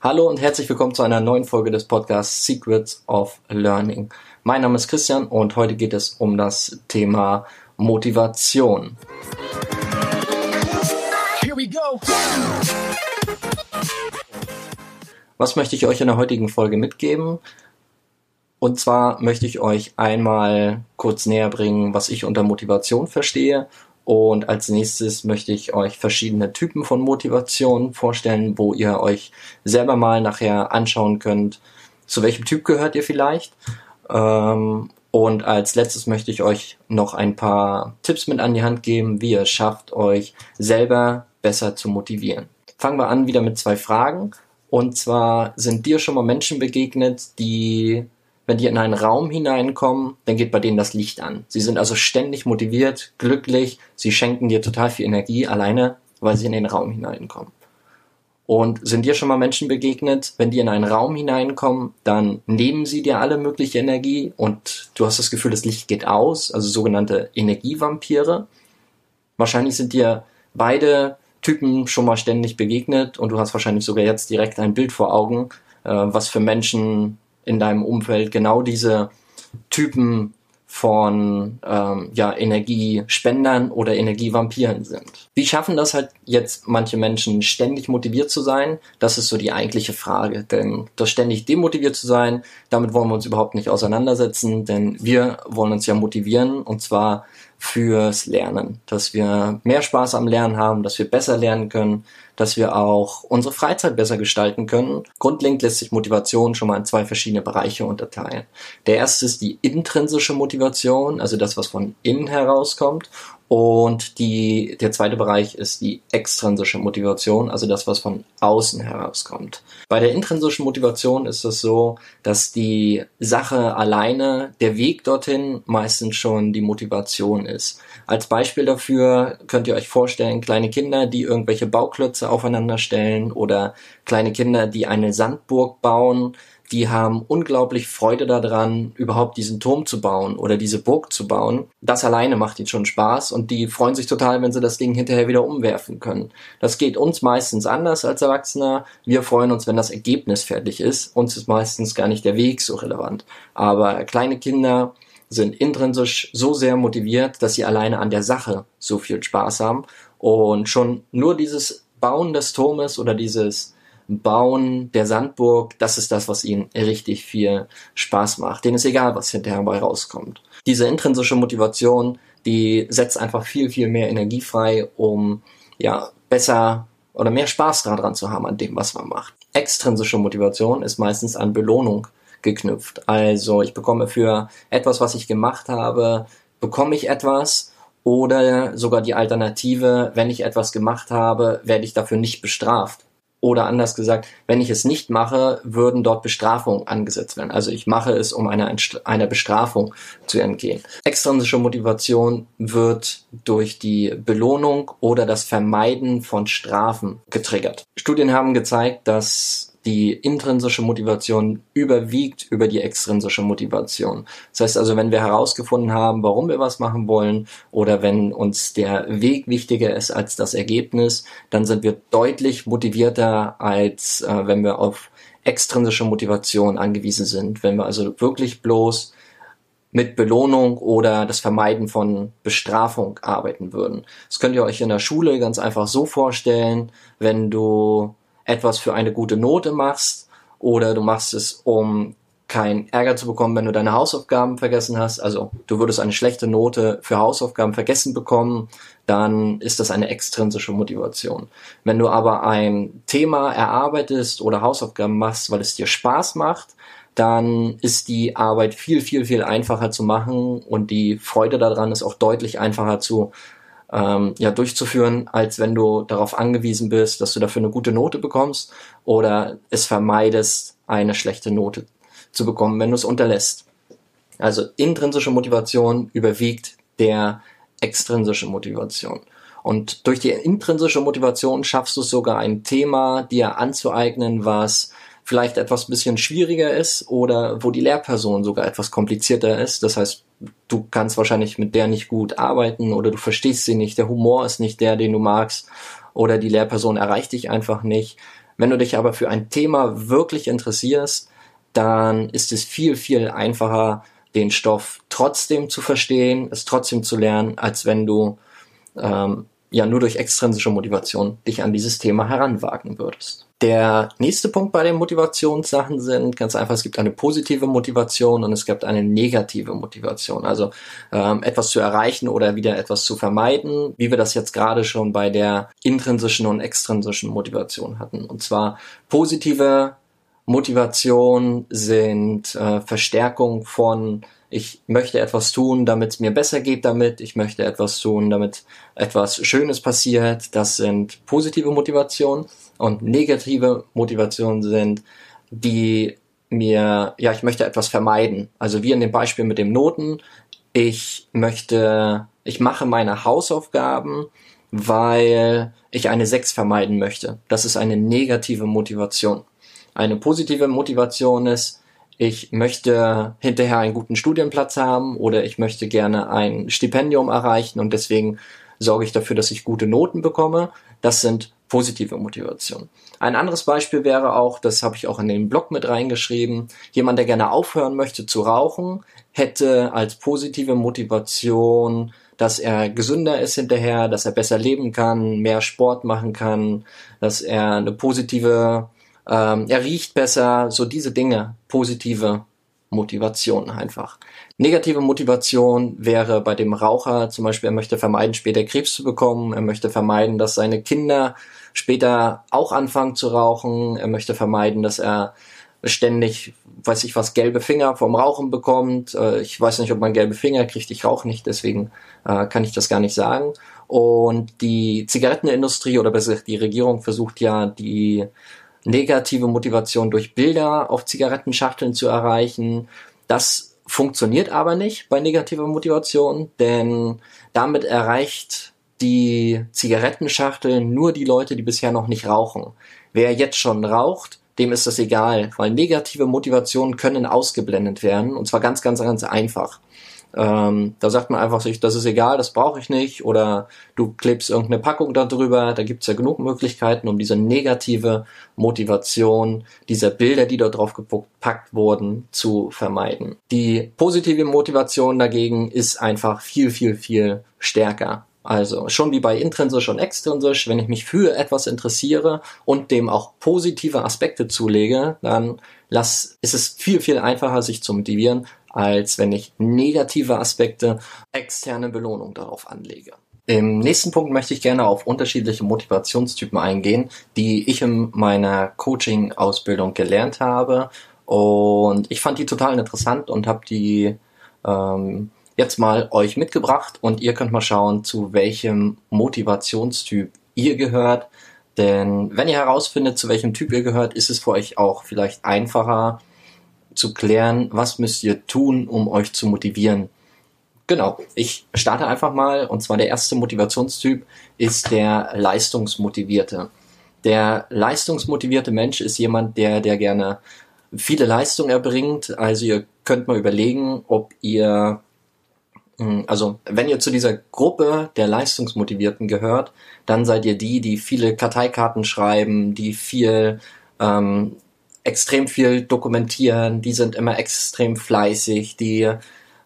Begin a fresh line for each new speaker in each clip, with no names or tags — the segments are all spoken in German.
Hallo und herzlich willkommen zu einer neuen Folge des Podcasts Secrets of Learning. Mein Name ist Christian und heute geht es um das Thema Motivation. Here we go. Was möchte ich euch in der heutigen Folge mitgeben? Und zwar möchte ich euch einmal kurz näher bringen, was ich unter Motivation verstehe und als nächstes möchte ich euch verschiedene Typen von Motivation vorstellen, wo ihr euch selber mal nachher anschauen könnt, zu welchem Typ gehört ihr vielleicht. Ähm, und als letztes möchte ich euch noch ein paar Tipps mit an die Hand geben, wie ihr es schafft, euch selber besser zu motivieren. Fangen wir an wieder mit zwei Fragen. Und zwar sind dir schon mal Menschen begegnet, die wenn die in einen Raum hineinkommen, dann geht bei denen das Licht an. Sie sind also ständig motiviert, glücklich, sie schenken dir total viel Energie alleine, weil sie in den Raum hineinkommen. Und sind dir schon mal Menschen begegnet, wenn die in einen Raum hineinkommen, dann nehmen sie dir alle mögliche Energie und du hast das Gefühl, das Licht geht aus, also sogenannte Energievampire. Wahrscheinlich sind dir beide Typen schon mal ständig begegnet und du hast wahrscheinlich sogar jetzt direkt ein Bild vor Augen, äh, was für Menschen in deinem Umfeld genau diese Typen von ähm, ja, Energiespendern oder Energievampiren sind. Wie schaffen das halt jetzt manche Menschen ständig motiviert zu sein? Das ist so die eigentliche Frage. Denn das ständig demotiviert zu sein, damit wollen wir uns überhaupt nicht auseinandersetzen, denn wir wollen uns ja motivieren und zwar fürs Lernen, dass wir mehr Spaß am Lernen haben, dass wir besser lernen können, dass wir auch unsere Freizeit besser gestalten können. Grundlegend lässt sich Motivation schon mal in zwei verschiedene Bereiche unterteilen. Der erste ist die intrinsische Motivation, also das, was von innen herauskommt. Und die, der zweite Bereich ist die extrinsische Motivation, also das, was von außen herauskommt. Bei der intrinsischen Motivation ist es so, dass die Sache alleine, der Weg dorthin meistens schon die Motivation ist. Als Beispiel dafür könnt ihr euch vorstellen, kleine Kinder, die irgendwelche Bauklötze aufeinander stellen oder kleine Kinder, die eine Sandburg bauen, die haben unglaublich Freude daran, überhaupt diesen Turm zu bauen oder diese Burg zu bauen. Das alleine macht ihnen schon Spaß und die freuen sich total, wenn sie das Ding hinterher wieder umwerfen können. Das geht uns meistens anders als Erwachsener. Wir freuen uns, wenn das Ergebnis fertig ist. Uns ist meistens gar nicht der Weg so relevant. Aber kleine Kinder sind intrinsisch so sehr motiviert, dass sie alleine an der Sache so viel Spaß haben und schon nur dieses Bauen des Turmes oder dieses Bauen der Sandburg, das ist das, was ihnen richtig viel Spaß macht. Denen ist egal, was hinterher dabei rauskommt. Diese intrinsische Motivation, die setzt einfach viel, viel mehr Energie frei, um ja besser oder mehr Spaß daran zu haben an dem, was man macht. Extrinsische Motivation ist meistens an Belohnung geknüpft. Also ich bekomme für etwas, was ich gemacht habe, bekomme ich etwas oder sogar die Alternative, wenn ich etwas gemacht habe, werde ich dafür nicht bestraft. Oder anders gesagt, wenn ich es nicht mache, würden dort Bestrafungen angesetzt werden. Also ich mache es, um einer, einer Bestrafung zu entgehen. Extrinsische Motivation wird durch die Belohnung oder das Vermeiden von Strafen getriggert. Studien haben gezeigt, dass die intrinsische Motivation überwiegt über die extrinsische Motivation. Das heißt also, wenn wir herausgefunden haben, warum wir was machen wollen oder wenn uns der Weg wichtiger ist als das Ergebnis, dann sind wir deutlich motivierter, als äh, wenn wir auf extrinsische Motivation angewiesen sind. Wenn wir also wirklich bloß mit Belohnung oder das Vermeiden von Bestrafung arbeiten würden. Das könnt ihr euch in der Schule ganz einfach so vorstellen, wenn du etwas für eine gute Note machst oder du machst es, um keinen Ärger zu bekommen, wenn du deine Hausaufgaben vergessen hast. Also du würdest eine schlechte Note für Hausaufgaben vergessen bekommen, dann ist das eine extrinsische Motivation. Wenn du aber ein Thema erarbeitest oder Hausaufgaben machst, weil es dir Spaß macht, dann ist die Arbeit viel, viel, viel einfacher zu machen und die Freude daran ist auch deutlich einfacher zu ähm, ja, durchzuführen, als wenn du darauf angewiesen bist, dass du dafür eine gute Note bekommst oder es vermeidest, eine schlechte Note zu bekommen, wenn du es unterlässt. Also intrinsische Motivation überwiegt der extrinsische Motivation. Und durch die intrinsische Motivation schaffst du es sogar ein Thema dir anzueignen, was vielleicht etwas bisschen schwieriger ist oder wo die Lehrperson sogar etwas komplizierter ist. Das heißt, du kannst wahrscheinlich mit der nicht gut arbeiten oder du verstehst sie nicht, der Humor ist nicht der, den du magst oder die Lehrperson erreicht dich einfach nicht. Wenn du dich aber für ein Thema wirklich interessierst, dann ist es viel, viel einfacher, den Stoff trotzdem zu verstehen, es trotzdem zu lernen, als wenn du ähm, ja nur durch extrinsische Motivation dich an dieses Thema heranwagen würdest. Der nächste Punkt bei den Motivationssachen sind ganz einfach, es gibt eine positive Motivation und es gibt eine negative Motivation. Also ähm, etwas zu erreichen oder wieder etwas zu vermeiden, wie wir das jetzt gerade schon bei der intrinsischen und extrinsischen Motivation hatten. Und zwar positive Motivation sind äh, Verstärkung von ich möchte etwas tun, damit es mir besser geht damit, ich möchte etwas tun, damit etwas Schönes passiert. Das sind positive Motivationen und negative Motivationen sind, die mir, ja, ich möchte etwas vermeiden. Also wie in dem Beispiel mit dem Noten. Ich möchte, ich mache meine Hausaufgaben, weil ich eine 6 vermeiden möchte. Das ist eine negative Motivation. Eine positive Motivation ist, ich möchte hinterher einen guten Studienplatz haben oder ich möchte gerne ein Stipendium erreichen und deswegen sorge ich dafür, dass ich gute Noten bekomme. Das sind positive Motivationen. Ein anderes Beispiel wäre auch, das habe ich auch in den Blog mit reingeschrieben, jemand, der gerne aufhören möchte zu rauchen, hätte als positive Motivation, dass er gesünder ist hinterher, dass er besser leben kann, mehr Sport machen kann, dass er eine positive ähm, er riecht besser, so diese Dinge, positive Motivation einfach. Negative Motivation wäre bei dem Raucher zum Beispiel, er möchte vermeiden, später Krebs zu bekommen, er möchte vermeiden, dass seine Kinder später auch anfangen zu rauchen, er möchte vermeiden, dass er ständig, weiß ich was, gelbe Finger vom Rauchen bekommt. Äh, ich weiß nicht, ob man gelbe Finger kriegt, ich rauche nicht, deswegen äh, kann ich das gar nicht sagen. Und die Zigarettenindustrie oder besser die Regierung versucht ja, die negative Motivation durch Bilder auf Zigarettenschachteln zu erreichen. Das funktioniert aber nicht bei negativer Motivation, denn damit erreicht die Zigarettenschachtel nur die Leute, die bisher noch nicht rauchen. Wer jetzt schon raucht, dem ist das egal, weil negative Motivationen können ausgeblendet werden und zwar ganz, ganz, ganz einfach. Ähm, da sagt man einfach sich, das ist egal, das brauche ich nicht. Oder du klebst irgendeine Packung darüber. Da gibt's ja genug Möglichkeiten, um diese negative Motivation dieser Bilder, die dort drauf gepackt wurden, zu vermeiden. Die positive Motivation dagegen ist einfach viel, viel, viel stärker. Also schon wie bei intrinsisch und extrinsisch, wenn ich mich für etwas interessiere und dem auch positive Aspekte zulege, dann lass, ist es viel, viel einfacher, sich zu motivieren, als wenn ich negative Aspekte, externe Belohnung darauf anlege. Im nächsten Punkt möchte ich gerne auf unterschiedliche Motivationstypen eingehen, die ich in meiner Coaching-Ausbildung gelernt habe. Und ich fand die total interessant und habe die ähm, jetzt mal euch mitgebracht und ihr könnt mal schauen, zu welchem Motivationstyp ihr gehört. Denn wenn ihr herausfindet, zu welchem Typ ihr gehört, ist es für euch auch vielleicht einfacher, zu klären, was müsst ihr tun, um euch zu motivieren. Genau, ich starte einfach mal und zwar der erste Motivationstyp ist der leistungsmotivierte. Der leistungsmotivierte Mensch ist jemand, der, der gerne viele Leistungen erbringt. Also ihr könnt mal überlegen, ob ihr, hm, also wenn ihr zu dieser Gruppe der Leistungsmotivierten gehört, dann seid ihr die, die viele Karteikarten schreiben, die viel ähm, extrem viel dokumentieren, die sind immer extrem fleißig, die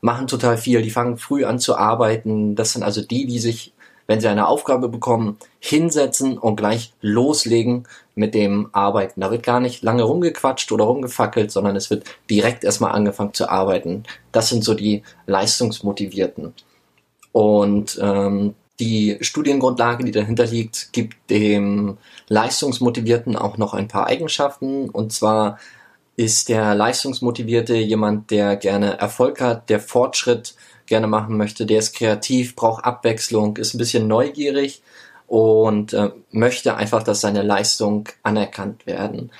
machen total viel, die fangen früh an zu arbeiten. Das sind also die, die sich, wenn sie eine Aufgabe bekommen, hinsetzen und gleich loslegen mit dem Arbeiten. Da wird gar nicht lange rumgequatscht oder rumgefackelt, sondern es wird direkt erstmal angefangen zu arbeiten. Das sind so die Leistungsmotivierten. Und ähm, die Studiengrundlage, die dahinter liegt, gibt dem Leistungsmotivierten auch noch ein paar Eigenschaften. Und zwar ist der Leistungsmotivierte jemand, der gerne Erfolg hat, der Fortschritt gerne machen möchte, der ist kreativ, braucht Abwechslung, ist ein bisschen neugierig und äh, möchte einfach, dass seine Leistung anerkannt werden.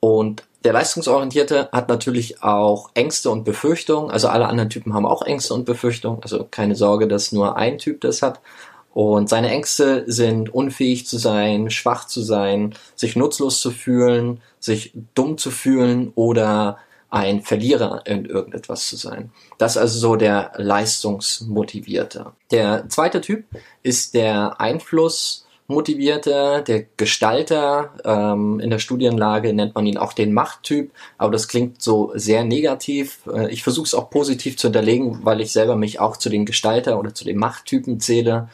Und der Leistungsorientierte hat natürlich auch Ängste und Befürchtungen. Also alle anderen Typen haben auch Ängste und Befürchtungen. Also keine Sorge, dass nur ein Typ das hat. Und seine Ängste sind unfähig zu sein, schwach zu sein, sich nutzlos zu fühlen, sich dumm zu fühlen oder ein Verlierer in irgendetwas zu sein. Das ist also so der Leistungsmotivierte. Der zweite Typ ist der Einfluss Motivierte, der Gestalter. Ähm, in der Studienlage nennt man ihn auch den Machttyp, aber das klingt so sehr negativ. Äh, ich versuche es auch positiv zu hinterlegen, weil ich selber mich auch zu den Gestalter oder zu den Machttypen zähle.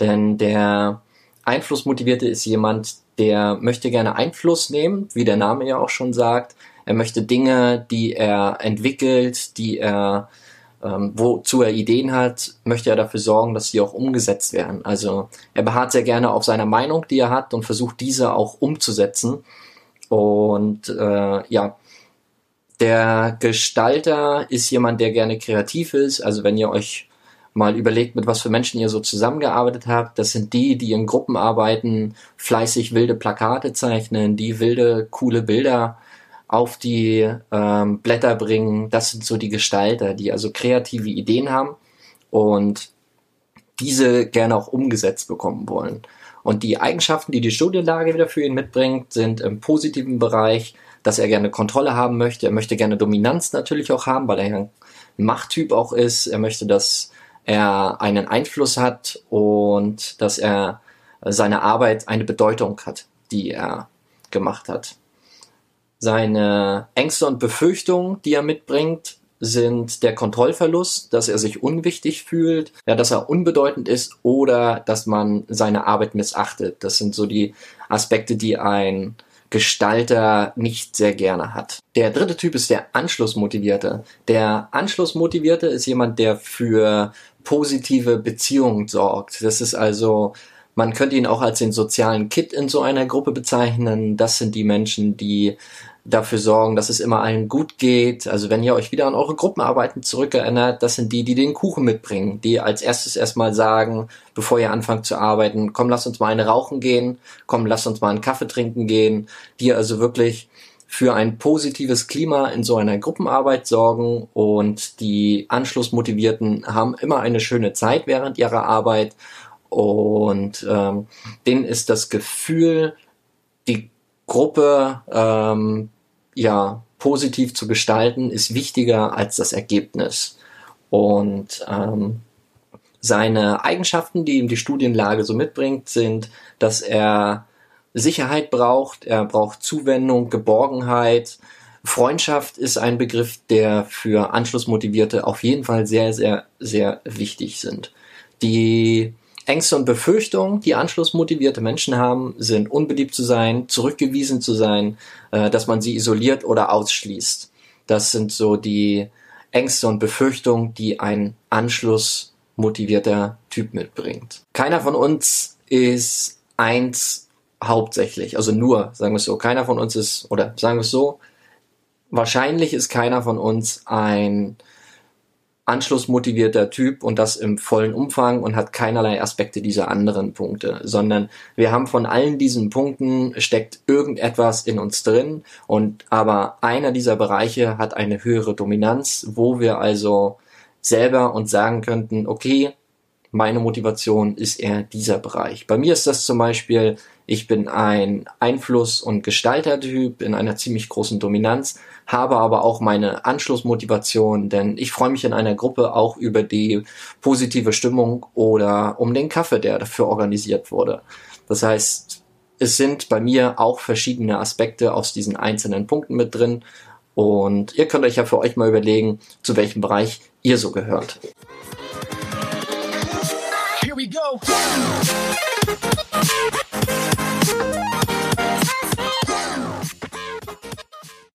Denn der Einflussmotivierte ist jemand, der möchte gerne Einfluss nehmen, wie der Name ja auch schon sagt. Er möchte Dinge, die er entwickelt, die er ähm, wozu er Ideen hat, möchte er dafür sorgen, dass sie auch umgesetzt werden. Also er beharrt sehr gerne auf seiner Meinung, die er hat und versucht diese auch umzusetzen. Und äh, ja, der Gestalter ist jemand, der gerne kreativ ist. Also wenn ihr euch mal überlegt, mit was für Menschen ihr so zusammengearbeitet habt, das sind die, die in Gruppen arbeiten, fleißig wilde Plakate zeichnen, die wilde, coole Bilder auf die ähm, Blätter bringen. Das sind so die Gestalter, die also kreative Ideen haben und diese gerne auch umgesetzt bekommen wollen. Und die Eigenschaften, die die Studienlage wieder für ihn mitbringt, sind im positiven Bereich, dass er gerne Kontrolle haben möchte. Er möchte gerne Dominanz natürlich auch haben, weil er ein Machttyp auch ist. Er möchte, dass er einen Einfluss hat und dass er seine Arbeit eine Bedeutung hat, die er gemacht hat. Seine Ängste und Befürchtungen, die er mitbringt, sind der Kontrollverlust, dass er sich unwichtig fühlt, ja, dass er unbedeutend ist oder dass man seine Arbeit missachtet. Das sind so die Aspekte, die ein Gestalter nicht sehr gerne hat. Der dritte Typ ist der Anschlussmotivierte. Der Anschlussmotivierte ist jemand, der für positive Beziehungen sorgt. Das ist also man könnte ihn auch als den sozialen Kit in so einer Gruppe bezeichnen. Das sind die Menschen, die dafür sorgen, dass es immer allen gut geht. Also wenn ihr euch wieder an eure Gruppenarbeiten zurückerinnert, das sind die, die den Kuchen mitbringen, die als erstes erstmal sagen, bevor ihr anfangt zu arbeiten, komm, lass uns mal eine rauchen gehen, komm, lass uns mal einen Kaffee trinken gehen, die also wirklich für ein positives Klima in so einer Gruppenarbeit sorgen und die Anschlussmotivierten haben immer eine schöne Zeit während ihrer Arbeit und ähm, denen ist das Gefühl, die Gruppe ähm, ja positiv zu gestalten, ist wichtiger als das Ergebnis. Und ähm, seine Eigenschaften, die ihm die Studienlage so mitbringt, sind, dass er Sicherheit braucht, er braucht Zuwendung, Geborgenheit. Freundschaft ist ein Begriff, der für Anschlussmotivierte auf jeden Fall sehr, sehr, sehr wichtig sind. Die Ängste und Befürchtungen, die anschlussmotivierte Menschen haben, sind unbeliebt zu sein, zurückgewiesen zu sein, äh, dass man sie isoliert oder ausschließt. Das sind so die Ängste und Befürchtungen, die ein anschlussmotivierter Typ mitbringt. Keiner von uns ist eins hauptsächlich, also nur, sagen wir es so, keiner von uns ist, oder sagen wir es so, wahrscheinlich ist keiner von uns ein anschlussmotivierter Typ und das im vollen Umfang und hat keinerlei Aspekte dieser anderen Punkte, sondern wir haben von allen diesen Punkten steckt irgendetwas in uns drin und aber einer dieser Bereiche hat eine höhere Dominanz, wo wir also selber uns sagen könnten, okay, meine Motivation ist eher dieser Bereich. Bei mir ist das zum Beispiel ich bin ein Einfluss- und Gestaltertyp in einer ziemlich großen Dominanz, habe aber auch meine Anschlussmotivation, denn ich freue mich in einer Gruppe auch über die positive Stimmung oder um den Kaffee, der dafür organisiert wurde. Das heißt, es sind bei mir auch verschiedene Aspekte aus diesen einzelnen Punkten mit drin und ihr könnt euch ja für euch mal überlegen, zu welchem Bereich ihr so gehört. Here we go.